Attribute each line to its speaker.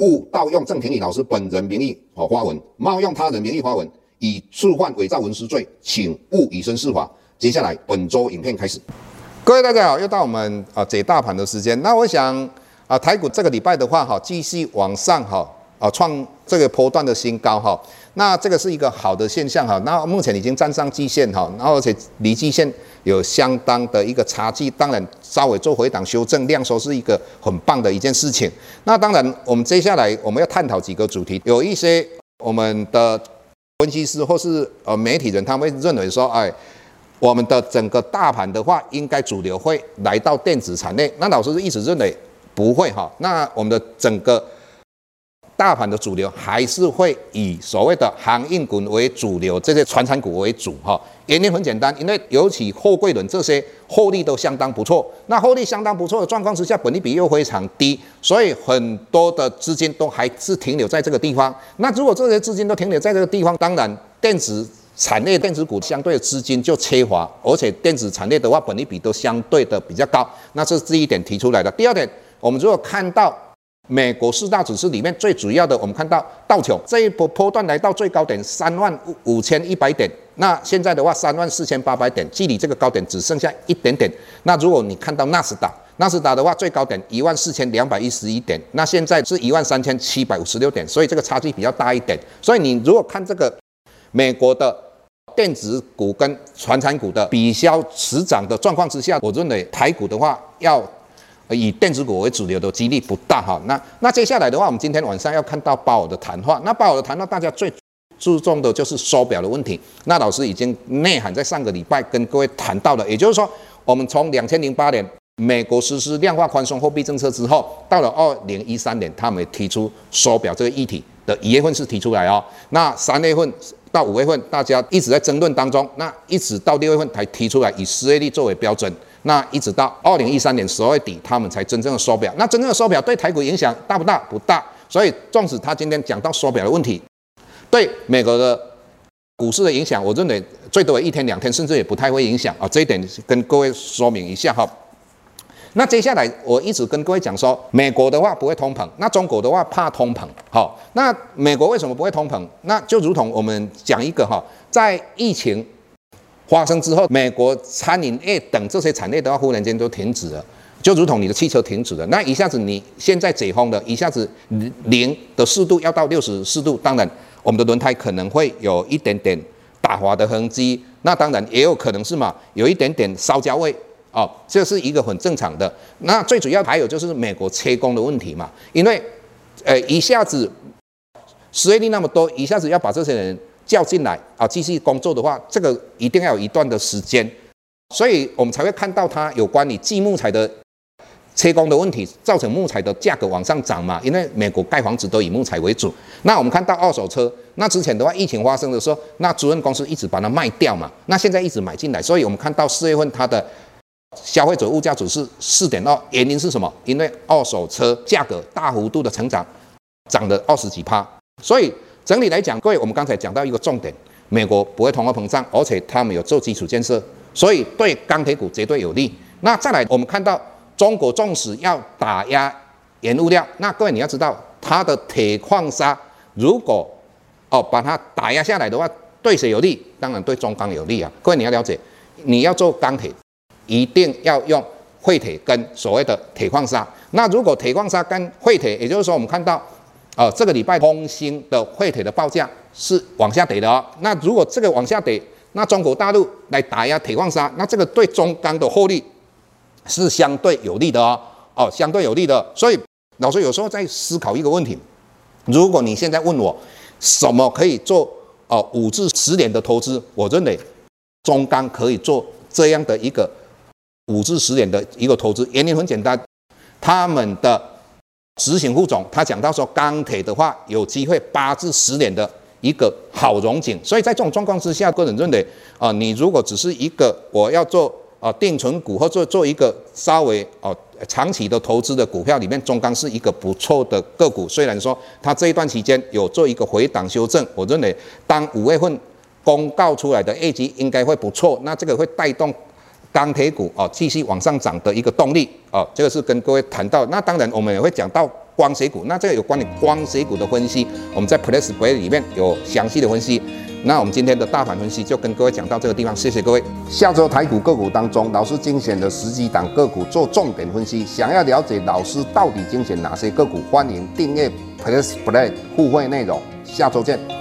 Speaker 1: 勿盗用郑庭礼老师本人名义和发文，冒用他人名义发文，以触犯伪造文书罪，请勿以身试法。接下来本周影片开始。
Speaker 2: 各位大家好，又到我们啊解大盘的时间。那我想啊，台股这个礼拜的话，哈，继续往上哈啊创这个波段的新高哈。那这个是一个好的现象哈。那目前已经站上季线哈，然后而且离季线有相当的一个差距，当然稍微做回档修正，量缩是一个很棒的一件事情。那当然，我们接下来我们要探讨几个主题，有一些我们的分析师或是呃媒体人，他们认为说，哎，我们的整个大盘的话，应该主流会来到电子产业。那老师是一直认为不会哈。那我们的整个。大盘的主流还是会以所谓的航运股为主流，这些传产股为主哈。原因很简单，因为尤其货柜轮这些获利都相当不错。那获利相当不错的状况之下，本利比又非常低，所以很多的资金都还是停留在这个地方。那如果这些资金都停留在这个地方，当然电子产业、电子股相对的资金就缺乏，而且电子产业的话，本利比都相对的比较高。那这是第一点提出来的。第二点，我们如果看到。美国四大指数里面最主要的，我们看到道琼这一波波段来到最高点三万五千一百点，那现在的话三万四千八百点，距离这个高点只剩下一点点。那如果你看到纳斯达，纳斯达的话最高点一万四千两百一十一点，那现在是一万三千七百五十六点，所以这个差距比较大一点。所以你如果看这个美国的电子股跟传产股的比较持涨的状况之下，我认为台股的话要。以电子股为主流的几率不大哈。那那接下来的话，我们今天晚上要看到鲍尔的谈话。那鲍尔的谈话，大家最注重的就是缩表的问题。那老师已经内涵在上个礼拜跟各位谈到了，也就是说，我们从两千零八年美国实施量化宽松货币政策之后，到了二零一三年，他们提出缩表这个议题的一月份是提出来哦。那三月份到五月份，大家一直在争论当中。那一直到六月份才提出来，以失业率作为标准。那一直到二零一三年十二月底，他们才真正的缩表。那真正的缩表对台股影响大不大？不大。所以，纵使他今天讲到缩表的问题，对美国的股市的影响，我认为最多一天两天，甚至也不太会影响啊。这一点跟各位说明一下哈。那接下来我一直跟各位讲说，美国的话不会通膨，那中国的话怕通膨。好，那美国为什么不会通膨？那就如同我们讲一个哈，在疫情。发生之后，美国餐饮业等这些产业的话，忽然间都停止了，就如同你的汽车停止了。那一下子你现在解封了，一下子零的湿度要到六十四度，当然我们的轮胎可能会有一点点打滑的痕迹。那当然也有可能是嘛，有一点点烧焦味哦，这是一个很正常的。那最主要还有就是美国缺工的问题嘛，因为呃一下子失业率那么多，一下子要把这些人。叫进来啊，继续工作的话，这个一定要有一段的时间，所以我们才会看到它有关于积木材的切工的问题，造成木材的价格往上涨嘛。因为美国盖房子都以木材为主。那我们看到二手车，那之前的话，疫情发生的时候，那租赁公司一直把它卖掉嘛。那现在一直买进来，所以我们看到四月份它的消费者物价指数四点二，原因是什么？因为二手车价格大幅度的成长，涨了二十几趴，所以。整体来讲，各位，我们刚才讲到一个重点，美国不会通货膨胀，而且他们有做基础建设，所以对钢铁股绝对有利。那再来，我们看到中国纵使要打压原物料，那各位你要知道，它的铁矿砂如果哦把它打压下来的话，对谁有利？当然对中钢有利啊。各位你要了解，你要做钢铁，一定要用废铁跟所谓的铁矿砂。那如果铁矿砂跟废铁，也就是说我们看到。啊、这个礼拜空心的废铁的报价是往下跌的哦。那如果这个往下跌，那中国大陆来打压铁矿砂，那这个对中钢的获利是相对有利的哦。哦，相对有利的。所以老师有时候在思考一个问题：如果你现在问我什么可以做哦、五至十年的投资，我认为中钢可以做这样的一个五至十年的一个投资。原因很简单，他们的。执行副总他讲到说，钢铁的话有机会八至十年的一个好融景。所以在这种状况之下，个人认为啊，你如果只是一个我要做啊定存股或者做，做一个稍微哦。长期的投资的股票里面，中钢是一个不错的个股。虽然说它这一段期间有做一个回档修正，我认为当五月份公告出来的业绩应该会不错，那这个会带动钢铁股哦继续往上涨的一个动力哦。这个是跟各位谈到。那当然我们也会讲到光学股，那这个有关于光学股的分析，我们在 Plus Play 里面有详细的分析。那我们今天的大盘分析就跟各位讲到这个地方，谢谢各位。
Speaker 1: 下周台股个股当中，老师精选的十几档个股做重点分析。想要了解老师到底精选哪些个股，欢迎订阅 Plus Play 互惠内容。下周见。